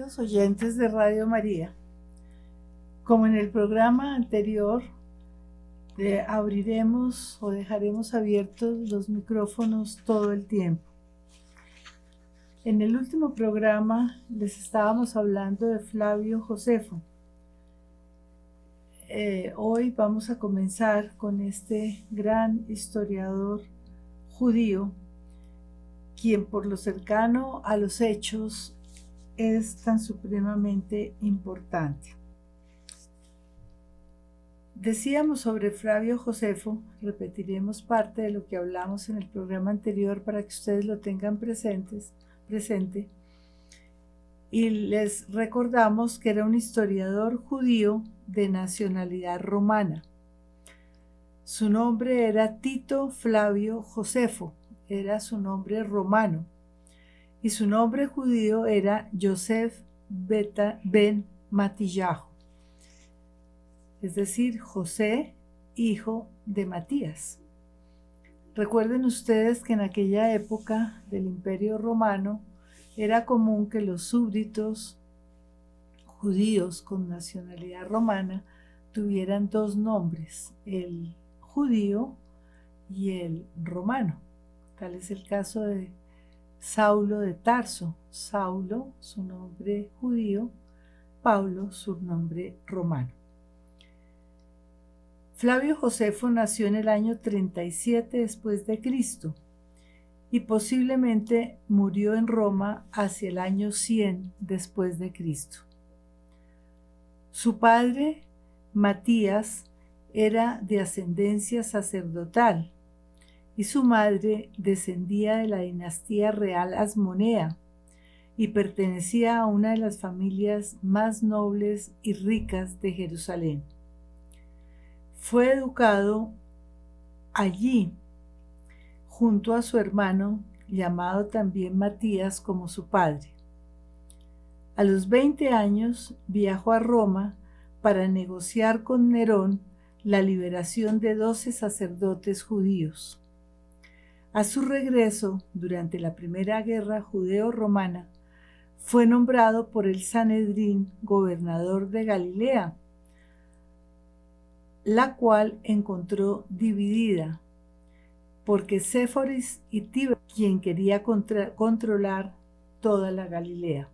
Oyentes de Radio María, como en el programa anterior, abriremos o dejaremos abiertos los micrófonos todo el tiempo. En el último programa les estábamos hablando de Flavio Josefo. Eh, hoy vamos a comenzar con este gran historiador judío, quien por lo cercano a los hechos es tan supremamente importante. Decíamos sobre Flavio Josefo, repetiremos parte de lo que hablamos en el programa anterior para que ustedes lo tengan presentes, presente. Y les recordamos que era un historiador judío de nacionalidad romana. Su nombre era Tito Flavio Josefo, era su nombre romano y su nombre judío era Yosef Beta ben Matillahu, es decir, José, hijo de Matías. Recuerden ustedes que en aquella época del Imperio Romano era común que los súbditos judíos con nacionalidad romana tuvieran dos nombres, el judío y el romano. Tal es el caso de Saulo de Tarso. Saulo, su nombre judío, Pablo, su nombre romano. Flavio Josefo nació en el año 37 después de Cristo y posiblemente murió en Roma hacia el año 100 después de Cristo. Su padre, Matías, era de ascendencia sacerdotal y su madre descendía de la dinastía real Asmonea y pertenecía a una de las familias más nobles y ricas de Jerusalén. Fue educado allí junto a su hermano, llamado también Matías como su padre. A los 20 años viajó a Roma para negociar con Nerón la liberación de doce sacerdotes judíos. A su regreso, durante la Primera Guerra Judeo-Romana, fue nombrado por el Sanedrín gobernador de Galilea, la cual encontró dividida, porque Séforis y Tiber, quien quería controlar toda la Galilea.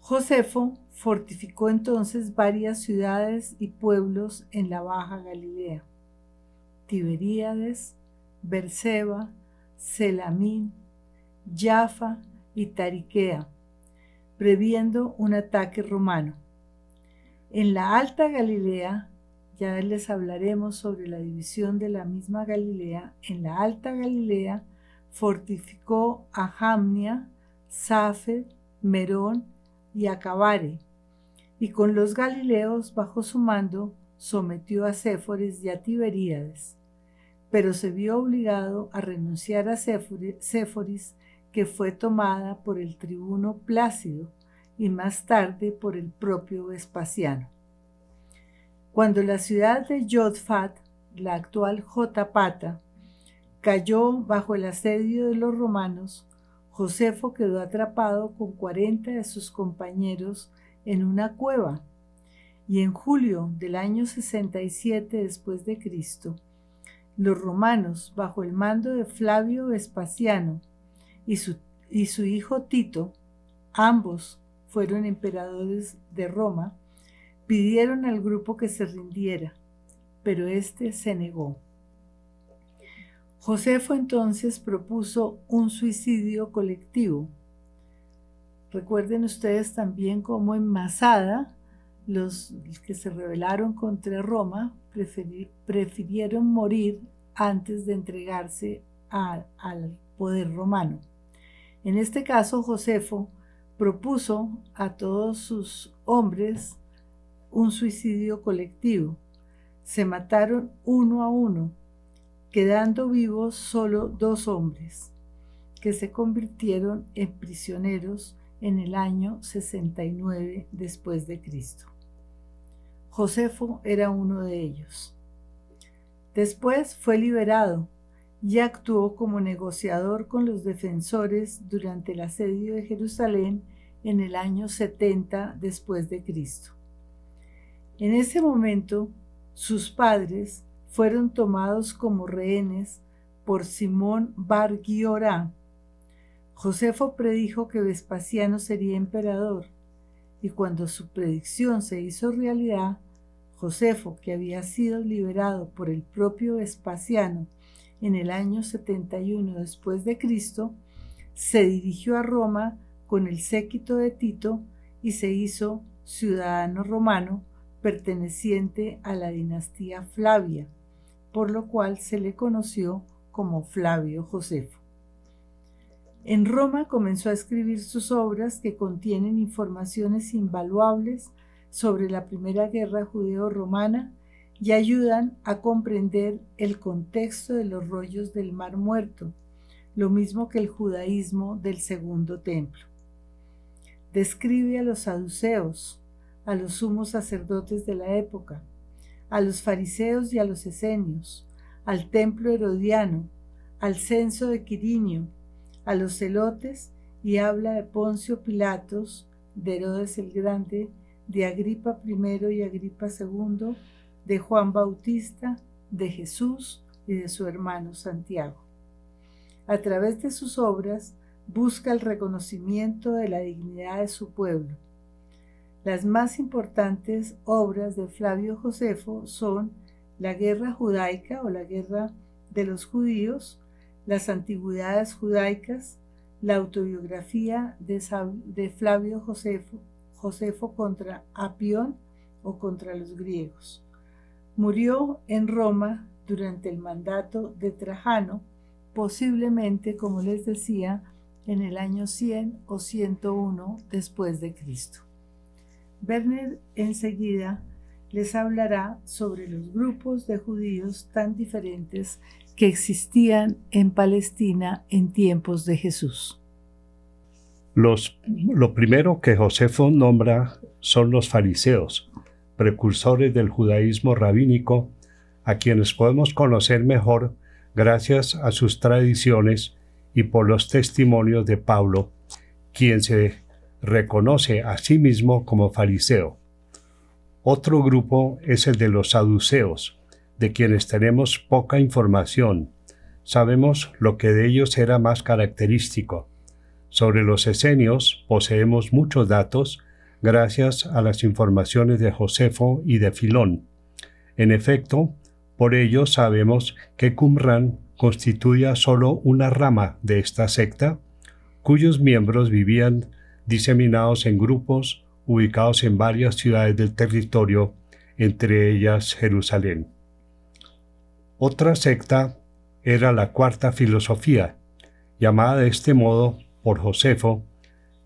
Josefo fortificó entonces varias ciudades y pueblos en la Baja Galilea. Tiberíades, Berseba, Selamín, Jaffa y Tariquea, previendo un ataque romano. En la Alta Galilea, ya les hablaremos sobre la división de la misma Galilea, en la Alta Galilea fortificó a Jamnia, Safed, Merón y Acabare, y con los galileos bajo su mando sometió a Séforis y a Tiberíades pero se vio obligado a renunciar a Séforis, que fue tomada por el tribuno Plácido y más tarde por el propio Vespasiano. Cuando la ciudad de Jodfat, la actual Jotapata, cayó bajo el asedio de los romanos, Josefo quedó atrapado con cuarenta de sus compañeros en una cueva, y en julio del año 67 después de Cristo, los romanos, bajo el mando de Flavio Vespasiano y su, hijo Tito, ambos fueron emperadores de Roma, pidieron al grupo que se rindiera, pero éste se negó. Josefo entonces propuso un suicidio colectivo. Recuerden ustedes también cómo en Masada los que se rebelaron contra Roma prefirieron morir antes de entregarse al poder romano. En este caso, Josefo propuso a todos sus hombres un suicidio colectivo. Se mataron uno a uno, quedando vivos solo dos hombres, que se convirtieron en prisioneros en el año 69 después de Cristo. Josefo era uno de ellos. Después fue liberado y actuó como negociador con los defensores durante el asedio de Jerusalén en el año 70 después de Cristo. En ese momento, sus padres fueron tomados como rehenes por Simón Bar Josefo predijo que Vespasiano sería emperador, y cuando su predicción se hizo realidad, Josefo, que había sido liberado por el propio Vespasiano en el año 71 después de Cristo, se dirigió a Roma con el séquito de Tito y se hizo ciudadano romano perteneciente a la dinastía Flavia, por lo cual se le conoció como Flavio Josefo. En Roma comenzó a escribir sus obras que contienen informaciones invaluables sobre la Primera Guerra Judeo-Romana y ayudan a comprender el contexto de los rollos del Mar Muerto, lo mismo que el judaísmo del Segundo Templo. Describe a los saduceos, a los sumos sacerdotes de la época, a los fariseos y a los esenios, al templo herodiano, al censo de Quirinio, a los celotes y habla de Poncio Pilatos, de Herodes el Grande, de Agripa I y Agripa II, de Juan Bautista, de Jesús y de su hermano Santiago. A través de sus obras busca el reconocimiento de la dignidad de su pueblo las más importantes obras de Flavio Josefo son la Guerra Judaica o la Guerra de los Judíos, las Antigüedades Judaicas, la autobiografía de, Flavio Josefo, Josefo contra Apión o contra los griegos. Murió en Roma durante el mandato de Trajano, posiblemente, como les decía, en el año 100 o 101 después de Cristo. Werner enseguida les hablará sobre los grupos de judíos tan diferentes que existían en Palestina en tiempos de Jesús. lo primero que Josefo nombra son los fariseos, precursores del judaísmo rabínico, a quienes podemos conocer mejor gracias a sus tradiciones y por los testimonios de Pablo, quien se reconoce a sí mismo como fariseo. Otro grupo es el de los saduceos, de quienes tenemos poca información. Sabemos lo que de ellos era más característico. Sobre los esenios poseemos muchos datos gracias a las informaciones de Josefo y de Filón. En efecto, por ello sabemos que Qumran constituía solo una rama de esta secta, cuyos miembros vivían diseminados en grupos ubicados en varias ciudades del territorio, entre ellas Jerusalén. Otra secta era la cuarta filosofía, llamada de este modo por Josefo,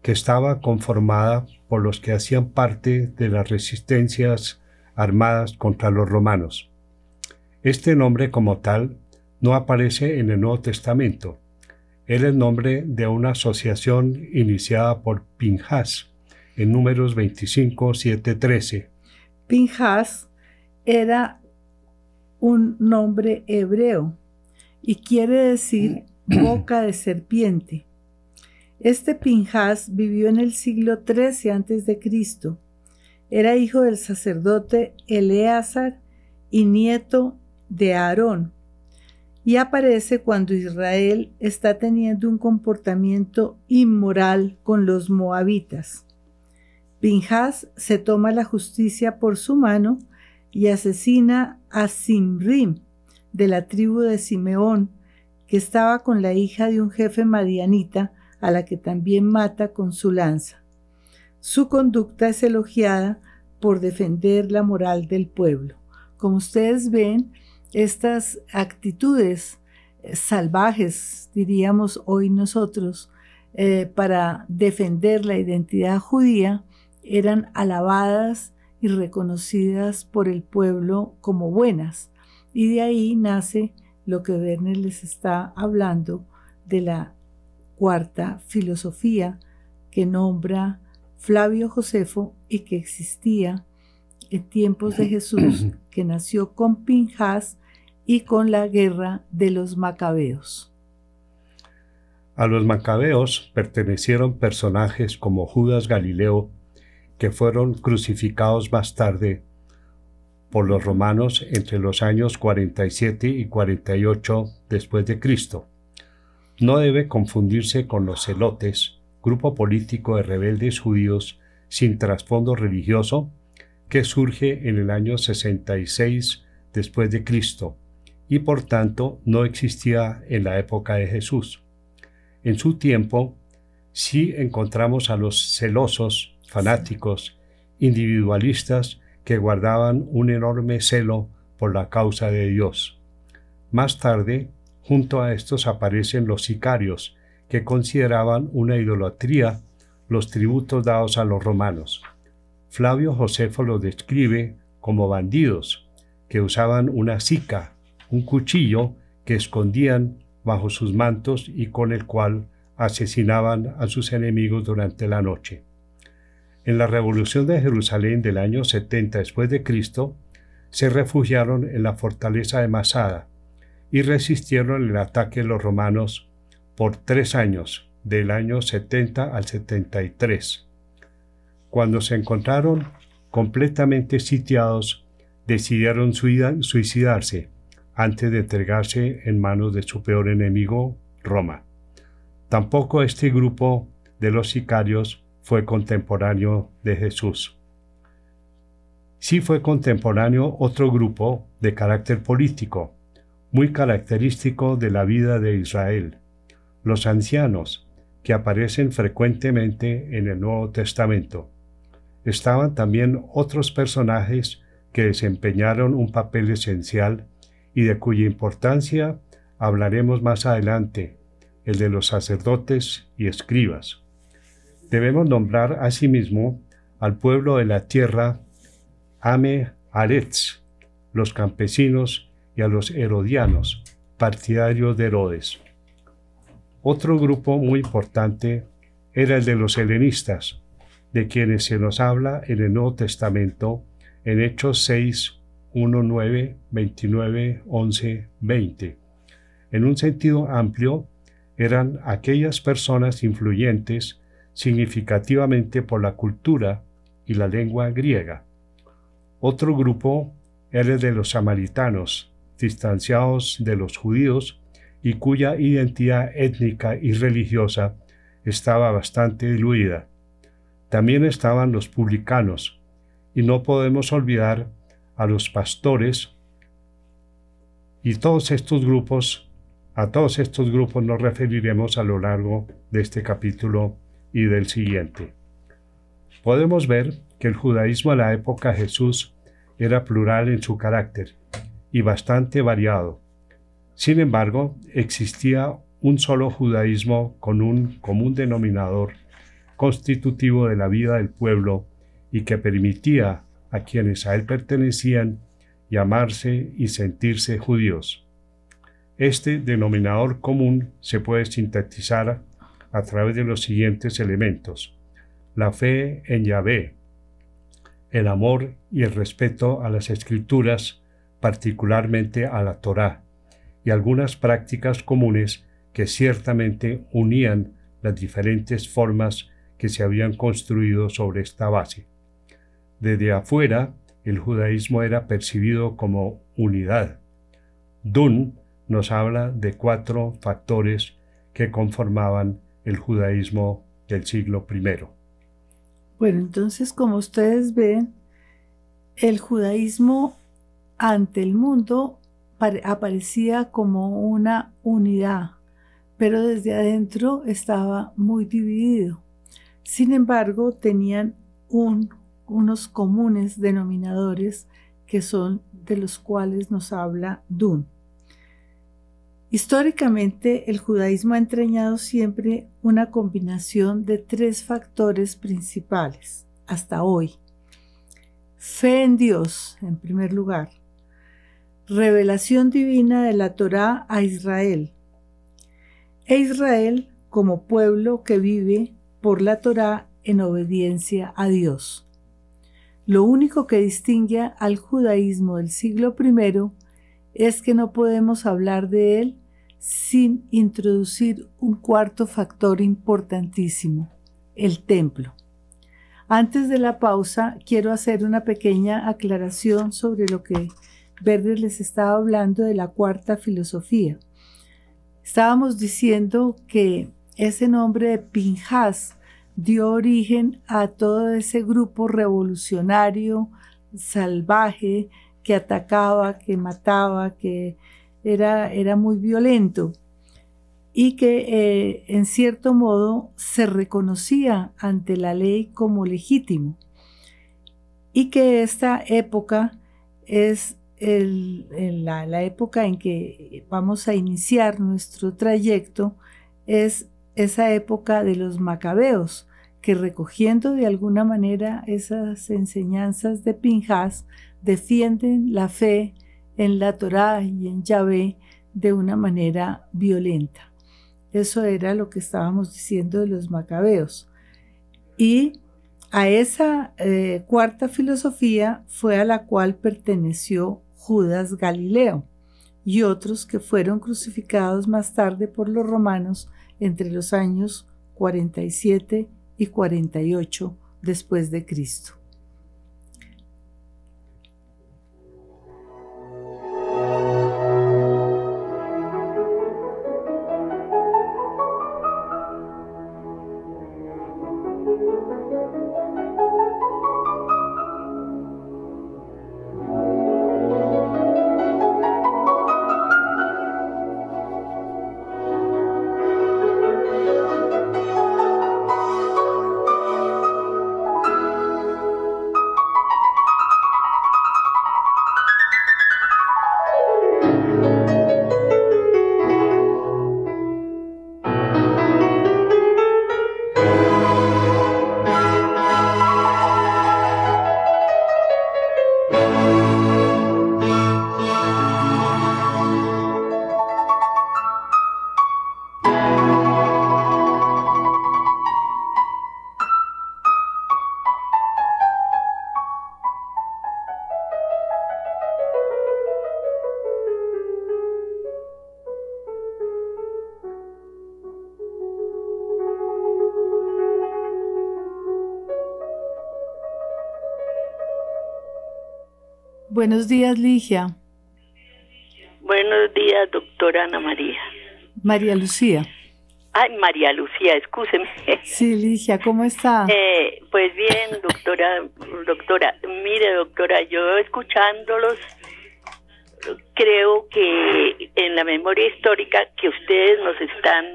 que estaba conformada por los que hacían parte de las resistencias armadas contra los romanos. Este nombre como tal no aparece en el Nuevo Testamento, era el nombre de una asociación iniciada por Pinjas en números 25, 7, 13. Pinjas era un nombre hebreo y quiere decir boca de serpiente. Este Pinjas vivió en el siglo XIII a.C. Era hijo del sacerdote Eleazar y nieto de Aarón, y aparece cuando Israel está teniendo un comportamiento inmoral con los moabitas. Pinjas se toma la justicia por su mano y asesina a Simrim, de la tribu de Simeón, que estaba con la hija de un jefe madianita, a la que también mata con su lanza. Su conducta es elogiada por defender la moral del pueblo. Como ustedes ven, estas actitudes eh, salvajes, diríamos hoy nosotros, eh, para defender la identidad judía, eran alabadas y reconocidas por el pueblo como buenas. Y de ahí nace lo que Werner les está hablando de la cuarta filosofía que nombra Flavio Josefo y que existía en tiempos de Jesús, que nació con Pinjas y con la guerra de los macabeos. A los macabeos pertenecieron personajes como Judas Galileo, que fueron crucificados más tarde por los romanos entre los años 47 y 48 después de Cristo. No debe confundirse con los celotes, grupo político de rebeldes judíos sin trasfondo religioso que surge en el año 66 después de Cristo y por tanto no existía en la época de Jesús. En su tiempo sí encontramos a los celosos, fanáticos, individualistas que guardaban un enorme celo por la causa de Dios. Más tarde, junto a estos aparecen los sicarios, que consideraban una idolatría los tributos dados a los romanos. Flavio Josefo los describe como bandidos, que usaban una sica, un cuchillo que escondían bajo sus mantos y con el cual asesinaban a sus enemigos durante la noche. En la revolución de Jerusalén del año 70 después de Cristo, se refugiaron en la fortaleza de Masada y resistieron el ataque de los romanos por tres años, del año 70 al 73. Cuando se encontraron completamente sitiados, decidieron suicidarse antes de entregarse en manos de su peor enemigo, Roma. Tampoco este grupo de los sicarios fue contemporáneo de Jesús. Sí fue contemporáneo otro grupo de carácter político, muy característico de la vida de Israel, los ancianos, que aparecen frecuentemente en el Nuevo Testamento. Estaban también otros personajes que desempeñaron un papel esencial y de cuya importancia hablaremos más adelante, el de los sacerdotes y escribas. Debemos nombrar asimismo al pueblo de la tierra Ame Aretz, los campesinos y a los herodianos, partidarios de Herodes. Otro grupo muy importante era el de los helenistas, de quienes se nos habla en el Nuevo Testamento en Hechos 6, 1, 9, 29, 11, 20. En un sentido amplio, eran aquellas personas influyentes significativamente por la cultura y la lengua griega. Otro grupo era el de los samaritanos, distanciados de los judíos y cuya identidad étnica y religiosa estaba bastante diluida. También estaban los publicanos, y no podemos olvidar a los pastores y todos estos grupos, a todos estos grupos nos referiremos a lo largo de este capítulo y del siguiente. Podemos ver que el judaísmo a la época de Jesús era plural en su carácter y bastante variado. Sin embargo, existía un solo judaísmo con un común denominador constitutivo de la vida del pueblo y que permitía a quienes a él pertenecían llamarse y sentirse judíos. Este denominador común se puede sintetizar a través de los siguientes elementos. La fe en Yahvé, el amor y el respeto a las escrituras, particularmente a la Torá, y algunas prácticas comunes que ciertamente unían las diferentes formas que se habían construido sobre esta base. Desde afuera, el judaísmo era percibido como unidad. Dunn nos habla de cuatro factores que conformaban el judaísmo del siglo I. Bueno, entonces como ustedes ven, el judaísmo ante el mundo aparecía como una unidad, pero desde adentro estaba muy dividido. Sin embargo, tenían unos comunes denominadores que son de los cuales nos habla Dun. Históricamente, el judaísmo ha entrañado siempre una combinación de tres factores principales, hasta hoy. Fe en Dios, en primer lugar, revelación divina de la Torá a Israel. E Israel como pueblo que vive por la Torá en obediencia a Dios. Lo único que distingue al judaísmo del siglo I es que no podemos hablar de él sin introducir un cuarto factor importantísimo, el templo. Antes de la pausa, quiero hacer una pequeña aclaración sobre lo que Verdes les estaba hablando de la cuarta filosofía. Estábamos diciendo que ese nombre de Pinjas dio origen a todo ese grupo revolucionario, salvaje, que atacaba, que mataba, que era, era muy violento. Y que eh, en cierto modo se reconocía ante la ley como legítimo. Y que esta época es la, la, época en que vamos a iniciar nuestro trayecto es esa época de los macabeos, que recogiendo de alguna manera esas enseñanzas de Pinjas, defienden la fe en la Torá y en Yahvé de una manera violenta. Eso era lo que estábamos diciendo de los macabeos. Y a esa eh, cuarta filosofía fue a la cual perteneció Judas Galileo y otros que fueron crucificados más tarde por los romanos entre los años 47 y 48 después de Cristo. Buenos días, Ligia. Buenos días, doctora Ana María. María Lucía. Ay, María Lucía, escúcheme. Sí, Ligia, ¿cómo está? Eh, pues bien, doctora, doctora. Mire, doctora, yo escuchándolos, creo que en la memoria histórica que ustedes nos están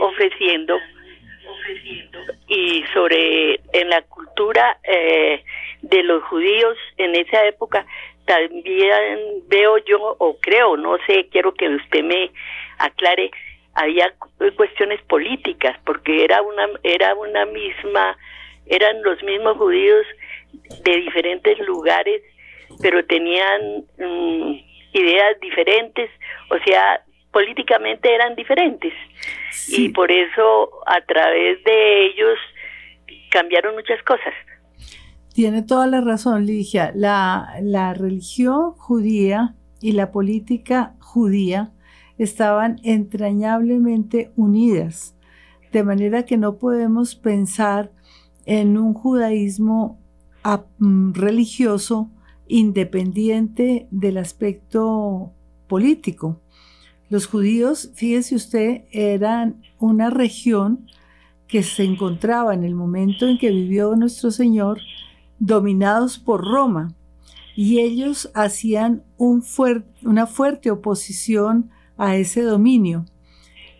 ofreciendo y sobre en la cultura eh, de los judíos en esa época también veo yo, o creo, no sé, quiero que usted me aclare, había cuestiones políticas, porque era una, era una misma, eran los mismos judíos de diferentes lugares, pero tenían mm, ideas diferentes, o sea, políticamente eran diferentes. Y por eso a través de ellos cambiaron muchas cosas. Tiene toda la razón, Ligia. La, la religión judía y la política judía estaban entrañablemente unidas, de manera que no podemos pensar en un judaísmo mm, religioso independiente del aspecto político. Los judíos, fíjese usted, eran una región que se encontraba en el momento en que vivió nuestro Señor dominados por Roma y ellos hacían una fuerte oposición a ese dominio.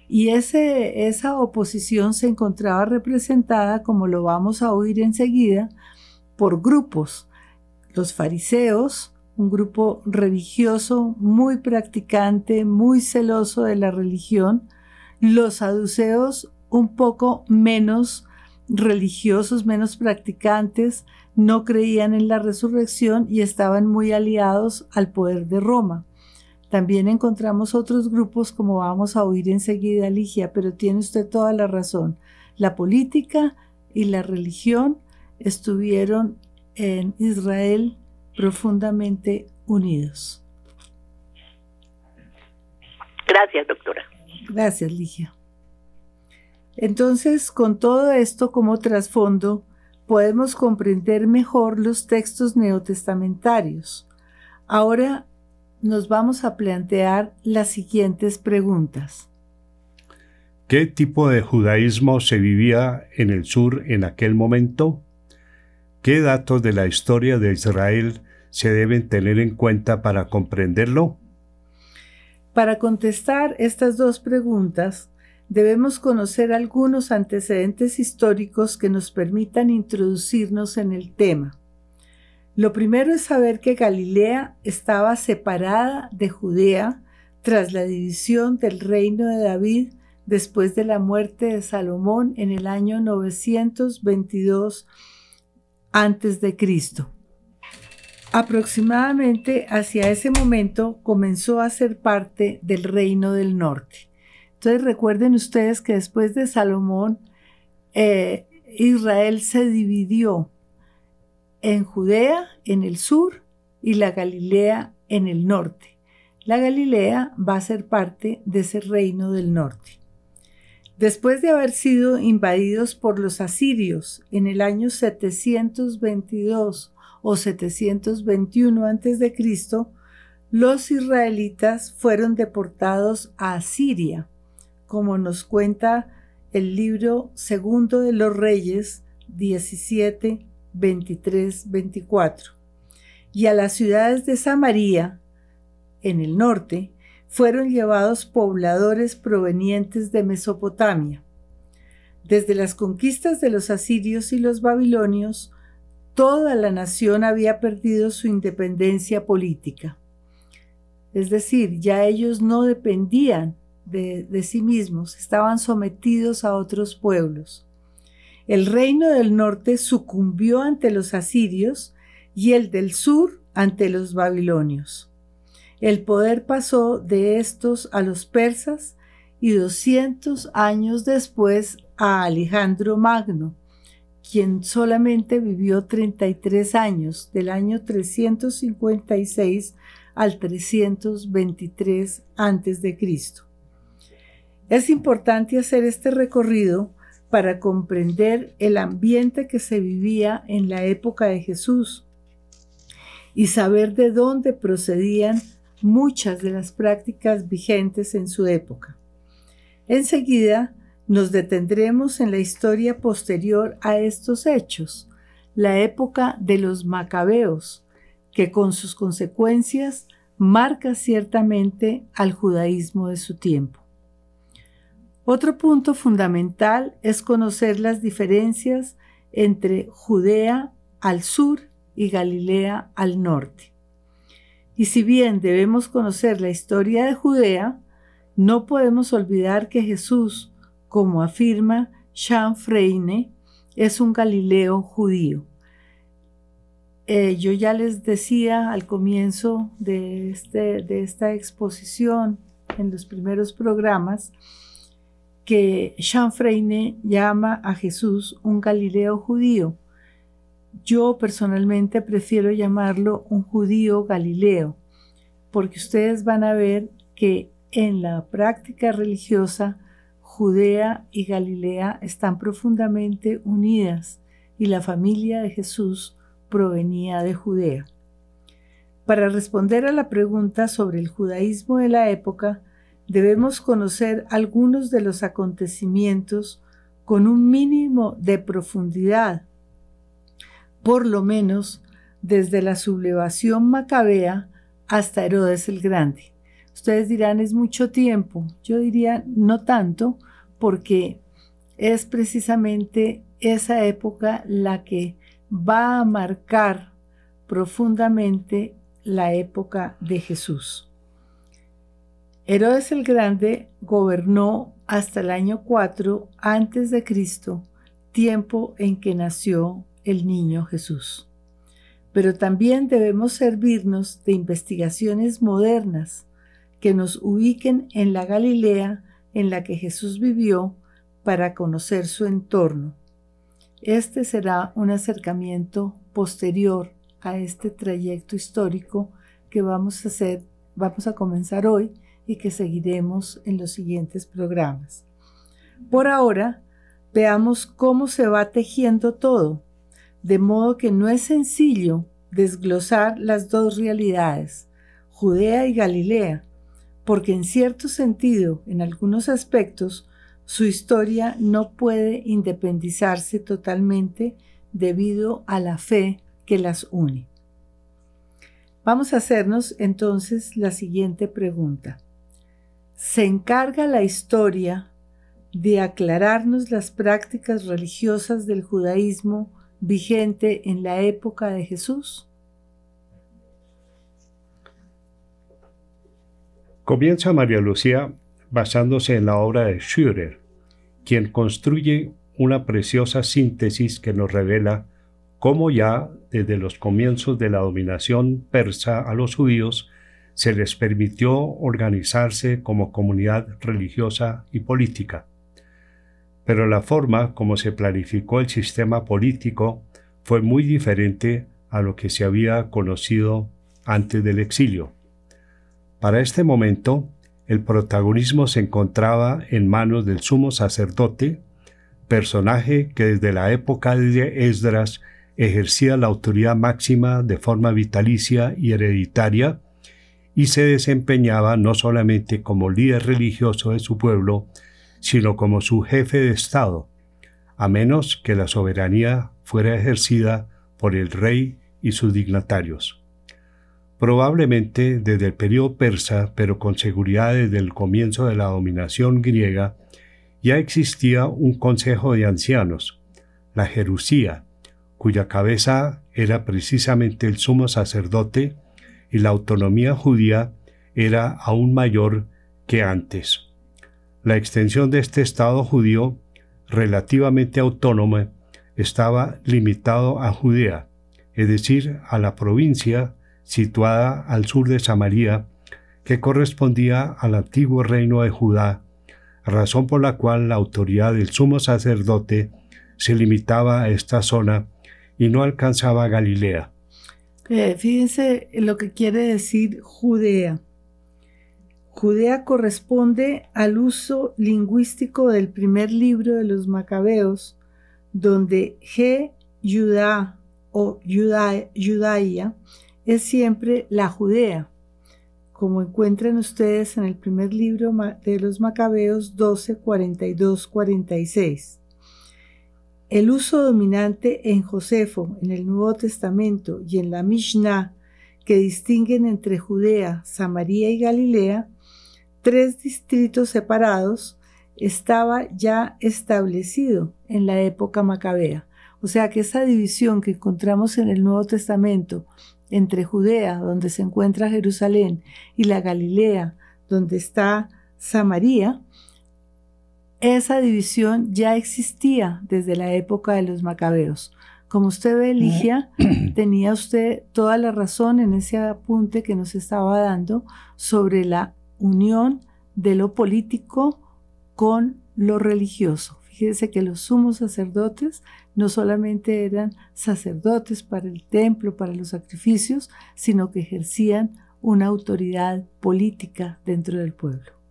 Y ese, esa oposición se encontraba representada, como lo vamos a oír enseguida, por grupos. Los fariseos, un grupo religioso muy practicante, muy celoso de la religión. Los saduceos, un poco menos religiosos, menos practicantes, no creían en la resurrección y estaban muy aliados al poder de Roma. También encontramos otros grupos como vamos a oír enseguida, Ligia, pero tiene usted toda la razón. La política y la religión estuvieron en Israel profundamente unidos. Gracias, doctora. Gracias, Ligia. Entonces, con todo esto como trasfondo, podemos comprender mejor los textos neotestamentarios. Ahora nos vamos a plantear las siguientes preguntas. ¿Qué tipo de judaísmo se vivía en el sur en aquel momento? ¿Qué datos de la historia de Israel se deben tener en cuenta para comprenderlo? Para contestar estas dos preguntas, debemos conocer algunos antecedentes históricos que nos permitan introducirnos en el tema. Lo primero es saber que Galilea estaba separada de Judea tras la división del reino de David después de la muerte de Salomón en el año 922 a.C. Aproximadamente hacia ese momento comenzó a ser parte del reino del norte. Entonces recuerden ustedes que después de Salomón, eh, Israel se dividió en Judea en el sur y la Galilea en el norte. La Galilea va a ser parte de ese reino del norte. Después de haber sido invadidos por los asirios en el año 722 o 721 a.C., los israelitas fueron deportados a Asiria como nos cuenta el libro segundo de los Reyes 17, 23, 24. Y a las ciudades de Samaria, en el norte, fueron llevados pobladores provenientes de Mesopotamia. Desde las conquistas de los asirios y los babilonios, toda la nación había perdido su independencia política. Es decir, ya ellos no dependían de, sí mismos, estaban sometidos a otros pueblos. El reino del norte sucumbió ante los asirios y el del sur ante los babilonios. El poder pasó de estos a los persas y 200 años después a Alejandro Magno, quien solamente vivió 33 años, del año 356 al 323 a.C. Es importante hacer este recorrido para comprender el ambiente que se vivía en la época de Jesús y saber de dónde procedían muchas de las prácticas vigentes en su época. Enseguida nos detendremos en la historia posterior a estos hechos, la época de los macabeos, que con sus consecuencias marca ciertamente al judaísmo de su tiempo. Otro punto fundamental es conocer las diferencias entre Judea al sur y Galilea al norte. Y si bien debemos conocer la historia de Judea, no podemos olvidar que Jesús, como afirma Jean Freine, es un Galileo judío. Eh, yo ya les decía al comienzo de, este, de esta exposición, en los primeros programas, que Jean Freine llama a Jesús un Galileo judío. Yo personalmente prefiero llamarlo un judío Galileo, porque ustedes van a ver que en la práctica religiosa Judea y Galilea están profundamente unidas y la familia de Jesús provenía de Judea. Para responder a la pregunta sobre el judaísmo de la época, debemos conocer algunos de los acontecimientos con un mínimo de profundidad, por lo menos desde la sublevación macabea hasta Herodes el Grande. Ustedes dirán, es mucho tiempo. Yo diría, no tanto, porque es precisamente esa época la que va a marcar profundamente la época de Jesús. Herodes el Grande gobernó hasta el año 4 antes de Cristo, tiempo en que nació el niño Jesús. Pero también debemos servirnos de investigaciones modernas que nos ubiquen en la Galilea en la que Jesús vivió para conocer su entorno. Este será un acercamiento posterior a este trayecto histórico que vamos a hacer, vamos a comenzar hoy y que seguiremos en los siguientes programas. Por ahora, veamos cómo se va tejiendo todo, de modo que no es sencillo desglosar las dos realidades, Judea y Galilea, porque en cierto sentido, en algunos aspectos, su historia no puede independizarse totalmente debido a la fe que las une. Vamos a hacernos entonces la siguiente pregunta. ¿Se encarga la historia de aclararnos las prácticas religiosas del judaísmo vigente en la época de Jesús? Comienza María Lucía basándose en la obra de Schürer, quien construye una preciosa síntesis que nos revela cómo ya desde los comienzos de la dominación persa a los judíos se les permitió organizarse como comunidad religiosa y política. Pero la forma como se planificó el sistema político fue muy diferente a lo que se había conocido antes del exilio. Para este momento, el protagonismo se encontraba en manos del sumo sacerdote, personaje que desde la época de Esdras ejercía la autoridad máxima de forma vitalicia y hereditaria, y se desempeñaba no solamente como líder religioso de su pueblo, sino como su jefe de Estado, a menos que la soberanía fuera ejercida por el rey y sus dignatarios. Probablemente desde el periodo persa, pero con seguridad desde el comienzo de la dominación griega, ya existía un consejo de ancianos, la Jerusía, cuya cabeza era precisamente el sumo sacerdote y la autonomía judía era aún mayor que antes. La extensión de este Estado judío, relativamente autónomo, estaba limitado a Judea, es decir, a la provincia situada al sur de Samaria, que correspondía al antiguo reino de Judá, razón por la cual la autoridad del sumo sacerdote se limitaba a esta zona y no alcanzaba Galilea. Fíjense lo que quiere decir Judea. Judea corresponde al uso lingüístico del primer libro de los Macabeos, donde G, Judá o Judaía es siempre la Judea, como encuentran ustedes en el primer libro de los Macabeos 12, 42, 46. El uso dominante en Josefo, en el Nuevo Testamento y en la Mishnah, que distinguen entre Judea, Samaria y Galilea, tres distritos separados, estaba ya establecido en la época macabea. O sea que esa división que encontramos en el Nuevo Testamento entre Judea, donde se encuentra Jerusalén, y la Galilea, donde está Samaria, esa división ya existía desde la época de los macabeos. Como usted ve, Ligia, tenía usted toda la razón en ese apunte que nos estaba dando sobre la unión de lo político con lo religioso. Fíjese que los sumos sacerdotes no solamente eran sacerdotes para el templo, para los sacrificios, sino que ejercían una autoridad política dentro del pueblo.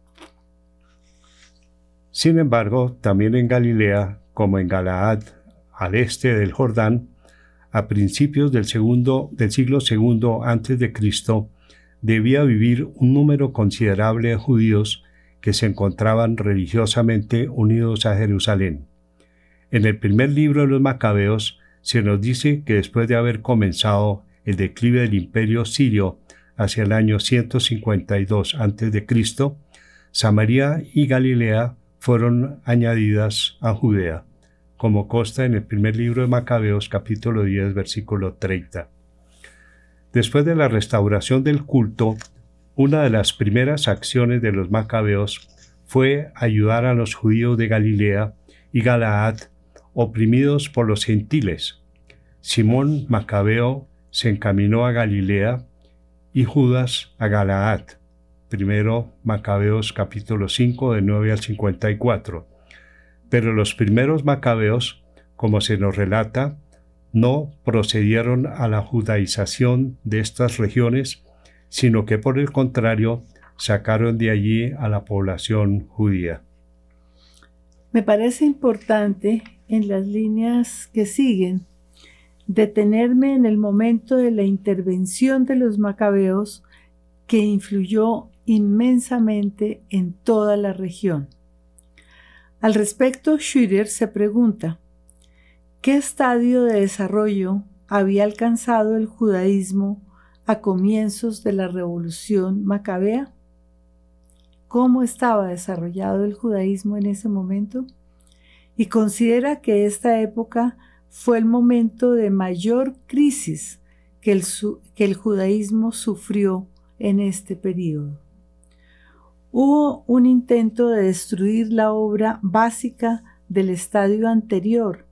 Sin embargo, también en Galilea, como en Galaad, al este del Jordán, a principios del, segundo, del siglo II antes de Cristo, debía vivir un número considerable de judíos que se encontraban religiosamente unidos a Jerusalén. En el primer libro de los Macabeos se nos dice que después de haber comenzado el declive del imperio sirio hacia el año 152 a.C., Samaria y Galilea fueron añadidas a Judea, como consta en el primer libro de Macabeos capítulo 10 versículo 30. Después de la restauración del culto, una de las primeras acciones de los Macabeos fue ayudar a los judíos de Galilea y Galaad oprimidos por los gentiles. Simón Macabeo se encaminó a Galilea y Judas a Galaad. Primero Macabeos capítulo 5 de 9 al 54. Pero los primeros macabeos, como se nos relata, no procedieron a la judaización de estas regiones, sino que por el contrario sacaron de allí a la población judía. Me parece importante en las líneas que siguen detenerme en el momento de la intervención de los macabeos que influyó inmensamente en toda la región. Al respecto, Schürer se pregunta, ¿qué estadio de desarrollo había alcanzado el judaísmo a comienzos de la revolución macabea? ¿Cómo estaba desarrollado el judaísmo en ese momento? Y considera que esta época fue el momento de mayor crisis que el, que el judaísmo sufrió en este periodo. Hubo un intento de destruir la obra básica del estadio anterior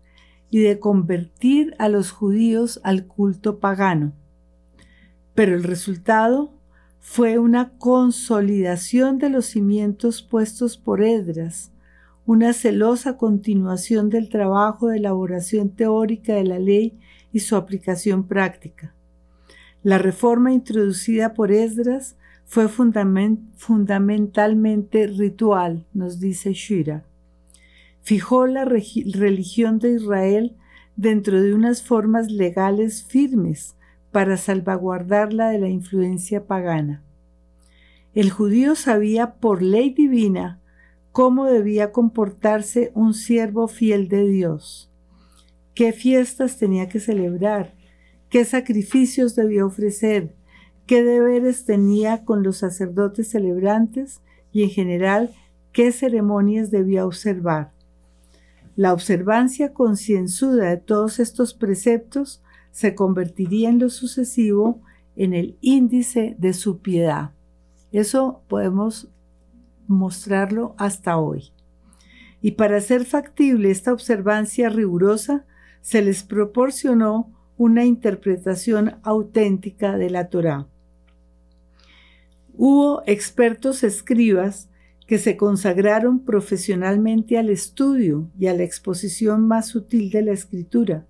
y de convertir a los judíos al culto pagano. Pero el resultado fue una consolidación de los cimientos puestos por Edras, una celosa continuación del trabajo de elaboración teórica de la ley y su aplicación práctica. La reforma introducida por Esdras fue fundamentalmente ritual, nos dice Shira. Fijó la religión de Israel dentro de unas formas legales firmes para salvaguardarla de la influencia pagana. El judío sabía por ley divina cómo debía comportarse un siervo fiel de Dios, qué fiestas tenía que celebrar, qué sacrificios debía ofrecer, qué deberes tenía con los sacerdotes celebrantes y en general qué ceremonias debía observar. La observancia concienzuda de todos estos preceptos se convertiría en lo sucesivo en el índice de su piedad. Eso podemos mostrarlo hasta hoy. Y para hacer factible esta observancia rigurosa, se les proporcionó una interpretación auténtica de la Torá. Hubo expertos escribas que se consagraron profesionalmente al estudio y a la exposición más sutil de la escritura,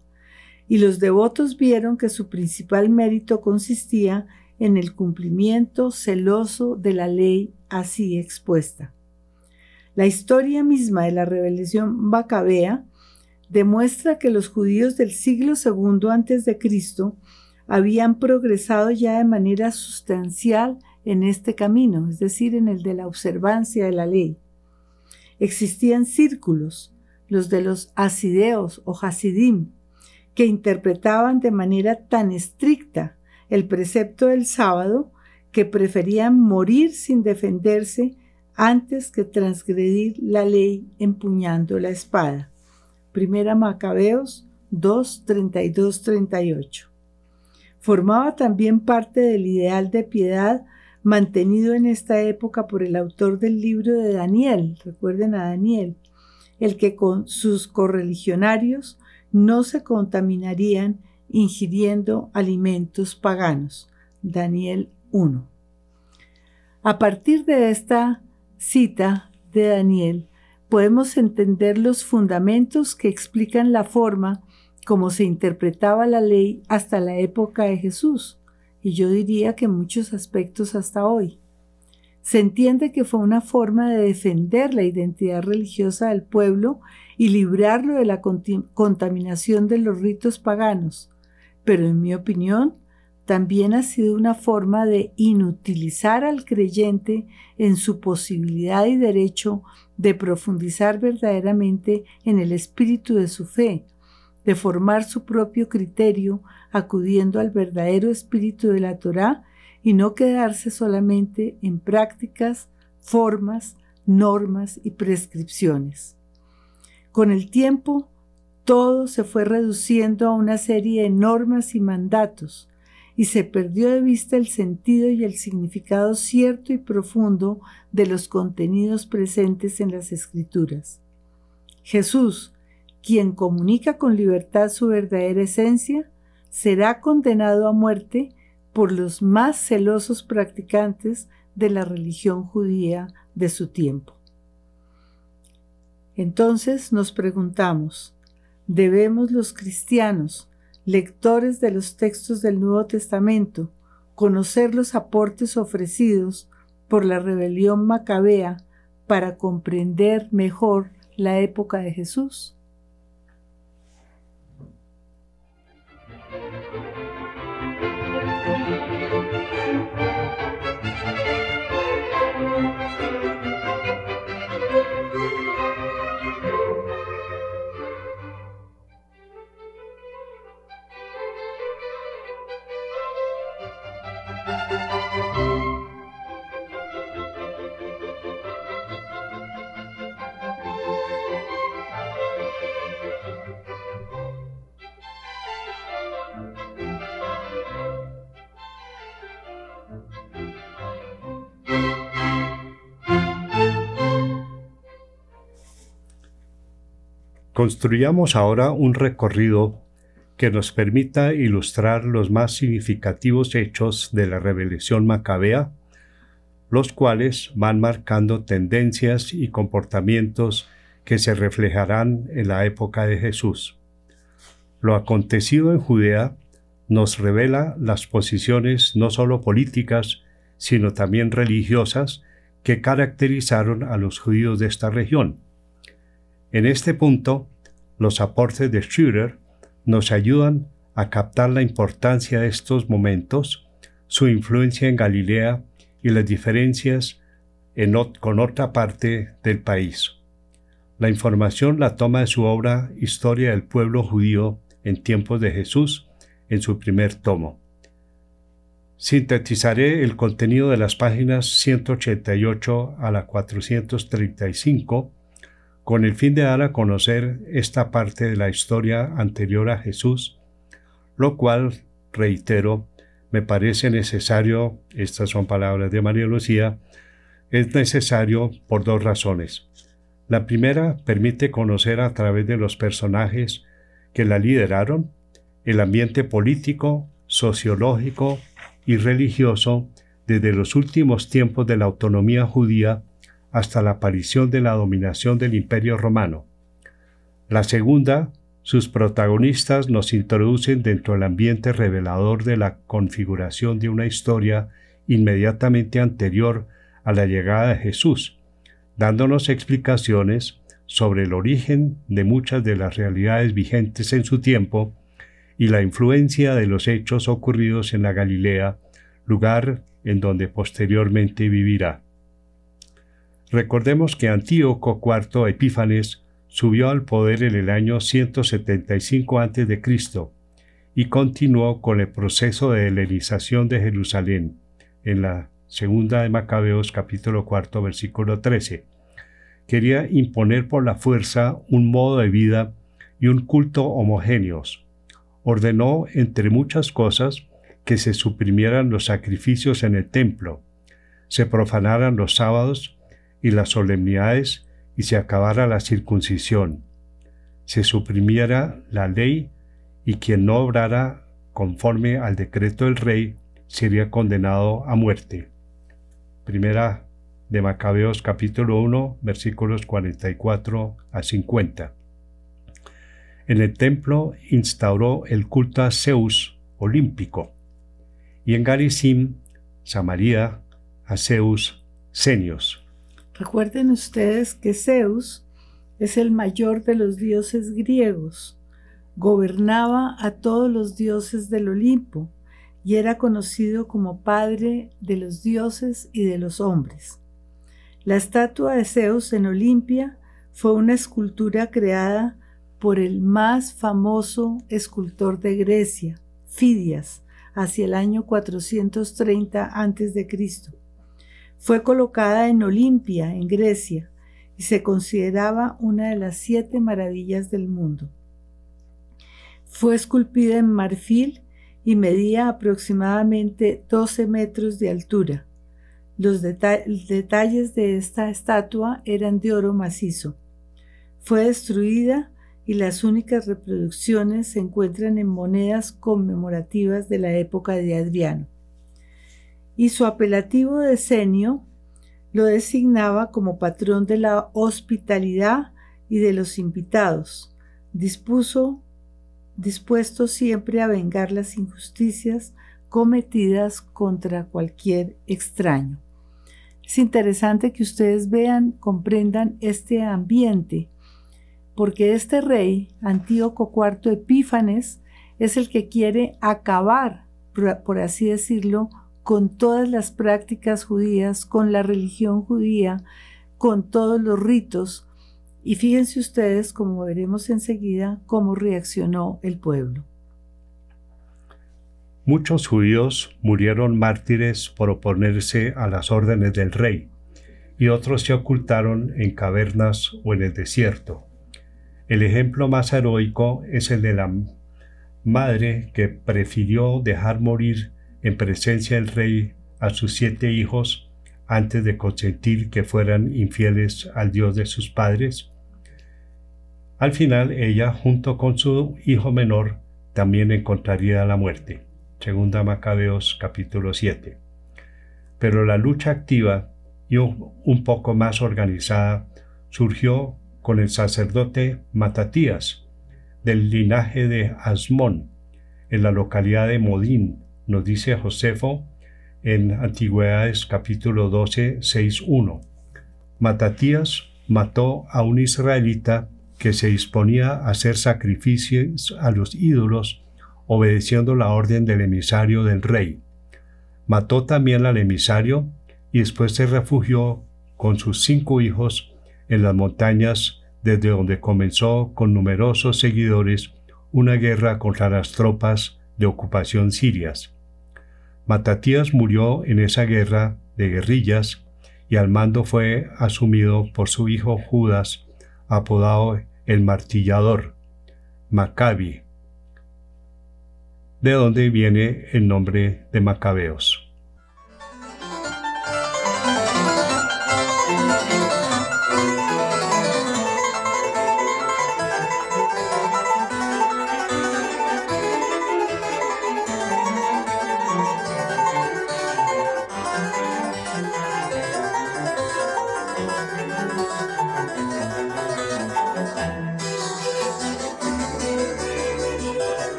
y los devotos vieron que su principal mérito consistía en el cumplimiento celoso de la ley así expuesta. La historia misma de la rebelión macabea demuestra que los judíos del siglo II Cristo habían progresado ya de manera sustancial en este camino, es decir, en el de la observancia de la ley. Existían círculos, los de los asideos o hasidim, que interpretaban de manera tan estricta el precepto del sábado que preferían morir sin defenderse antes que transgredir la ley empuñando la espada. Primera Macabeos 2, 32, 38. Formaba también parte del ideal de piedad mantenido en esta época por el autor del libro de Daniel, recuerden a Daniel, el que con sus correligionarios no se contaminarían ingiriendo alimentos paganos. Daniel 1. A partir de esta cita de Daniel, podemos entender los fundamentos que explican la forma como se interpretaba la ley hasta la época de Jesús, y yo diría que muchos aspectos hasta hoy. Se entiende que fue una forma de defender la identidad religiosa del pueblo y librarlo de la contaminación de los ritos paganos, pero en mi opinión también ha sido una forma de inutilizar al creyente en su posibilidad y derecho de profundizar verdaderamente en el espíritu de su fe, de formar su propio criterio acudiendo al verdadero espíritu de la Torá y no quedarse solamente en prácticas, formas, normas y prescripciones. Con el tiempo, todo se fue reduciendo a una serie de normas y mandatos, y se perdió de vista el sentido y el significado cierto y profundo de los contenidos presentes en las escrituras. Jesús, quien comunica con libertad su verdadera esencia, será condenado a muerte por los más celosos practicantes de la religión judía de su tiempo. Entonces nos preguntamos, ¿debemos los cristianos, lectores de los textos del Nuevo Testamento, conocer los aportes ofrecidos por la rebelión macabea para comprender mejor la época de Jesús? Construyamos ahora un recorrido que nos permita ilustrar los más significativos hechos de la revelación macabea, los cuales van marcando tendencias y comportamientos que se reflejarán en la época de Jesús. Lo acontecido en Judea nos revela las posiciones no solo políticas, sino también religiosas que caracterizaron a los judíos de esta región. En este punto, los aportes de Schürer nos ayudan a captar la importancia de estos momentos, su influencia en Galilea y las diferencias con otra parte del país. La información la toma de su obra Historia del pueblo judío en tiempos de Jesús en su primer tomo. Sintetizaré el contenido de las páginas 188 a la 435 con el fin de dar a conocer esta parte de la historia anterior a Jesús, lo cual, reitero, me parece necesario, estas son palabras de María Lucía, es necesario por dos razones. La primera permite conocer a través de los personajes que la lideraron el ambiente político, sociológico y religioso desde los últimos tiempos de la autonomía judía hasta la aparición de la dominación del Imperio romano. La segunda, sus protagonistas nos introducen dentro del ambiente revelador de la configuración de una historia inmediatamente anterior a la llegada de Jesús, dándonos explicaciones sobre el origen de muchas de las realidades vigentes en su tiempo y la influencia de los hechos ocurridos en la Galilea, lugar en donde posteriormente vivirá. Recordemos que Antíoco IV Epífanes subió al poder en el año 175 a.C. y continuó con el proceso de helenización de Jerusalén en la segunda de Macabeos capítulo 4 versículo 13. Quería imponer por la fuerza un modo de vida y un culto homogéneos. Ordenó, entre muchas cosas, que se suprimieran los sacrificios en el templo, se profanaran los sábados y las solemnidades y se acabara la circuncisión, se suprimiera la ley y quien no obrara conforme al decreto del rey sería condenado a muerte. Primera de Macabeos capítulo 1 versículos 44 a 50. En el templo instauró el culto a Zeus olímpico y en Garizim, Samaria, a Zeus Senios. Recuerden ustedes que Zeus es el mayor de los dioses griegos, gobernaba a todos los dioses del Olimpo y era conocido como padre de los dioses y de los hombres. La estatua de Zeus en Olimpia fue una escultura creada por el más famoso escultor de Grecia, Fidias, hacia el año 430 a.C. Fue colocada en Olimpia, en Grecia, y se consideraba una de las siete maravillas del mundo. Fue esculpida en marfil y medía aproximadamente 12 metros de altura. Los detalles de esta estatua eran de oro macizo. Fue destruida y las únicas reproducciones se encuentran en monedas conmemorativas de la época de Adriano y su apelativo decenio lo designaba como patrón de la hospitalidad y de los invitados, dispuso, dispuesto siempre a vengar las injusticias cometidas contra cualquier extraño. Es interesante que ustedes vean, comprendan este ambiente, porque este rey, Antíoco IV Epífanes, es el que quiere acabar, por así decirlo, con todas las prácticas judías, con la religión judía, con todos los ritos. Y fíjense ustedes, como veremos enseguida, cómo reaccionó el pueblo. Muchos judíos murieron mártires por oponerse a las órdenes del rey, y otros se ocultaron en cavernas o en el desierto. El ejemplo más heroico es el de la madre que prefirió dejar morir en presencia del rey a sus siete hijos antes de consentir que fueran infieles al Dios de sus padres? Al final ella, junto con su hijo menor, también encontraría la muerte. Segunda Macabeos capítulo 7. Pero la lucha activa y un poco más organizada surgió con el sacerdote Matatías, del linaje de Asmón, en la localidad de Modín, nos dice Josefo en Antigüedades capítulo 12, 6, 1. Matatías mató a un israelita que se disponía a hacer sacrificios a los ídolos obedeciendo la orden del emisario del rey. Mató también al emisario y después se refugió con sus cinco hijos en las montañas desde donde comenzó con numerosos seguidores una guerra contra las tropas de ocupación sirias. Matatías murió en esa guerra de guerrillas y al mando fue asumido por su hijo Judas, apodado el martillador, Maccabi, de donde viene el nombre de Macabeos.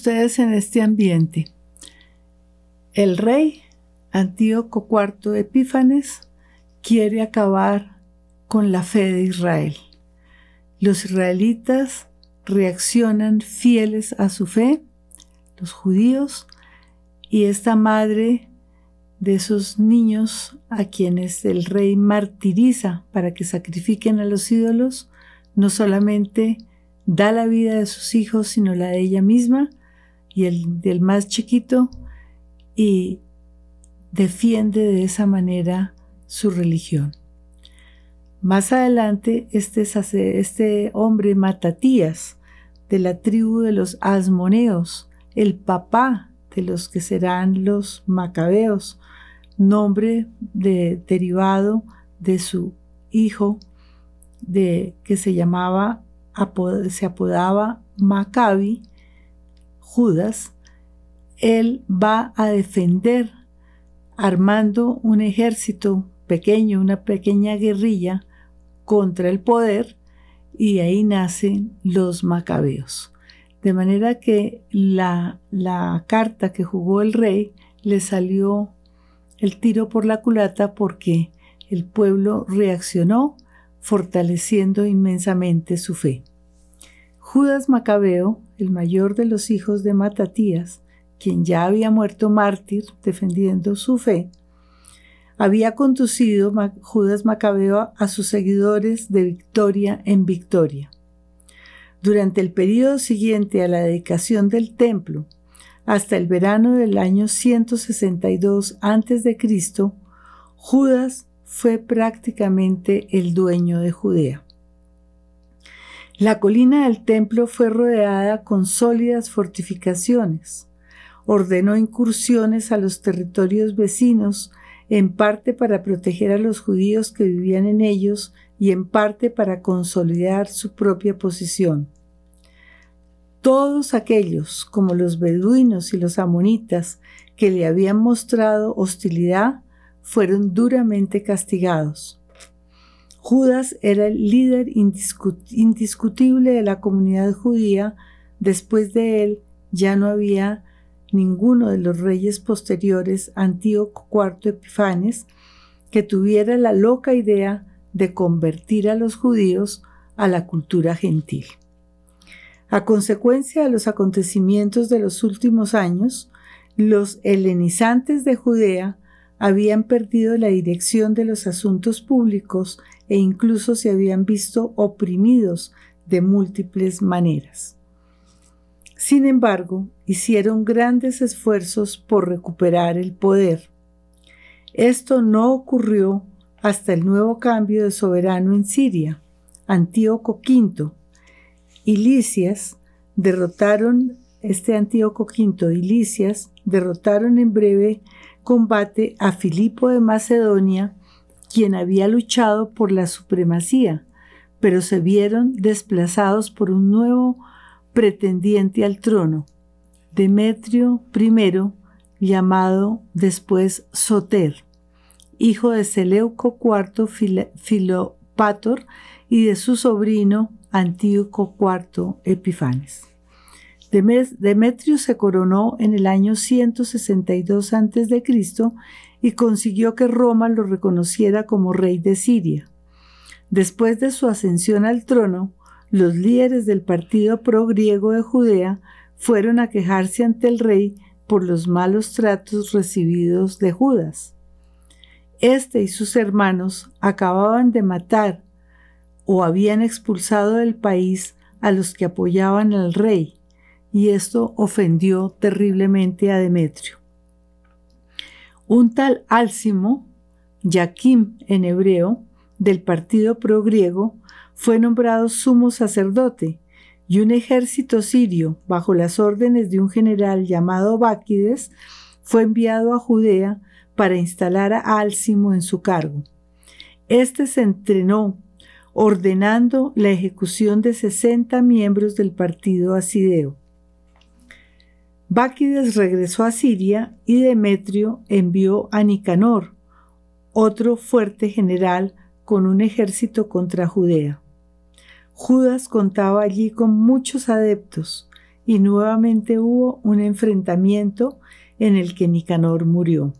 Ustedes en este ambiente. El rey Antíoco IV Epífanes quiere acabar con la fe de Israel. Los israelitas reaccionan fieles a su fe, los judíos, y esta madre de esos niños a quienes el rey martiriza para que sacrifiquen a los ídolos, no solamente da la vida de sus hijos, sino la de ella misma y el del más chiquito, y defiende de esa manera su religión. Más adelante, este, este hombre Matatías, de la tribu de los Asmoneos, el papá de los que serán los Macabeos, nombre de, derivado de su hijo de, que se llamaba se apodaba Maccabi, Judas, él va a defender armando un ejército pequeño, una pequeña guerrilla contra el poder y ahí nacen los macabeos. De manera que la, la carta que jugó el rey le salió el tiro por la culata porque el pueblo reaccionó fortaleciendo inmensamente su fe. Judas Macabeo, el mayor de los hijos de Matatías, quien ya había muerto mártir defendiendo su fe, había conducido Judas Macabeo a sus seguidores de victoria en victoria. Durante el período siguiente a la dedicación del templo, hasta el verano del año 162 a.C., Judas fue prácticamente el dueño de Judea. La colina del templo fue rodeada con sólidas fortificaciones. Ordenó incursiones a los territorios vecinos, en parte para proteger a los judíos que vivían en ellos y en parte para consolidar su propia posición. Todos aquellos, como los beduinos y los amonitas, que le habían mostrado hostilidad, fueron duramente castigados. Judas era el líder indiscutible de la comunidad judía. Después de él ya no había ninguno de los reyes posteriores, Antíoco IV Epifanes, que tuviera la loca idea de convertir a los judíos a la cultura gentil. A consecuencia de los acontecimientos de los últimos años, los helenizantes de Judea habían perdido la dirección de los asuntos públicos e incluso se habían visto oprimidos de múltiples maneras. Sin embargo, hicieron grandes esfuerzos por recuperar el poder. Esto no ocurrió hasta el nuevo cambio de soberano en Siria, Antíoco V, y Licias derrotaron, este Antíoco V y Licias derrotaron en breve combate a Filipo de Macedonia, quien había luchado por la supremacía, pero se vieron desplazados por un nuevo pretendiente al trono, Demetrio I, llamado después Soter, hijo de Seleuco IV Filopator y de su sobrino Antíoco IV Epifanes. Demetrio se coronó en el año 162 a.C. y consiguió que Roma lo reconociera como rey de Siria. Después de su ascensión al trono, los líderes del partido pro-griego de Judea fueron a quejarse ante el rey por los malos tratos recibidos de Judas. Este y sus hermanos acababan de matar o habían expulsado del país a los que apoyaban al rey, y esto ofendió terriblemente a Demetrio. Un tal Álcimo, Yaquim en hebreo, del partido pro-griego, fue nombrado sumo sacerdote, y un ejército sirio, bajo las órdenes de un general llamado Báquides, fue enviado a Judea para instalar a Álcimo en su cargo. Este se entrenó ordenando la ejecución de 60 miembros del partido asideo. Báquides regresó a Siria y Demetrio envió a Nicanor, otro fuerte general con un ejército contra Judea. Judas contaba allí con muchos adeptos y nuevamente hubo un enfrentamiento en el que Nicanor murió.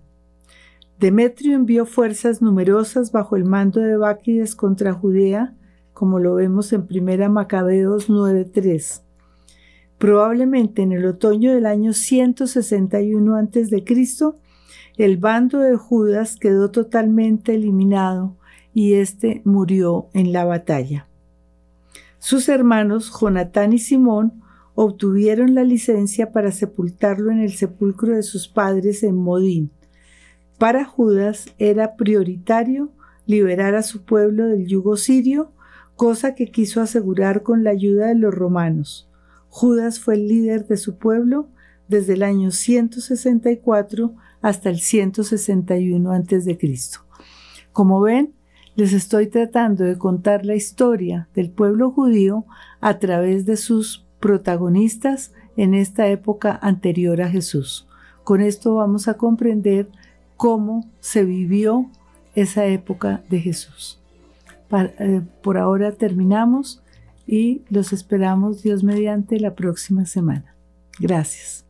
Demetrio envió fuerzas numerosas bajo el mando de Báquides contra Judea, como lo vemos en 1 Macabeos 9:3. Probablemente en el otoño del año 161 a.C., el bando de Judas quedó totalmente eliminado y éste murió en la batalla. Sus hermanos Jonatán y Simón obtuvieron la licencia para sepultarlo en el sepulcro de sus padres en Modín. Para Judas era prioritario liberar a su pueblo del yugo sirio, cosa que quiso asegurar con la ayuda de los romanos. Judas fue el líder de su pueblo desde el año 164 hasta el 161 a.C. Como ven, les estoy tratando de contar la historia del pueblo judío a través de sus protagonistas en esta época anterior a Jesús. Con esto vamos a comprender cómo se vivió esa época de Jesús. Eh, por ahora terminamos y los esperamos Dios mediante la próxima semana. Gracias.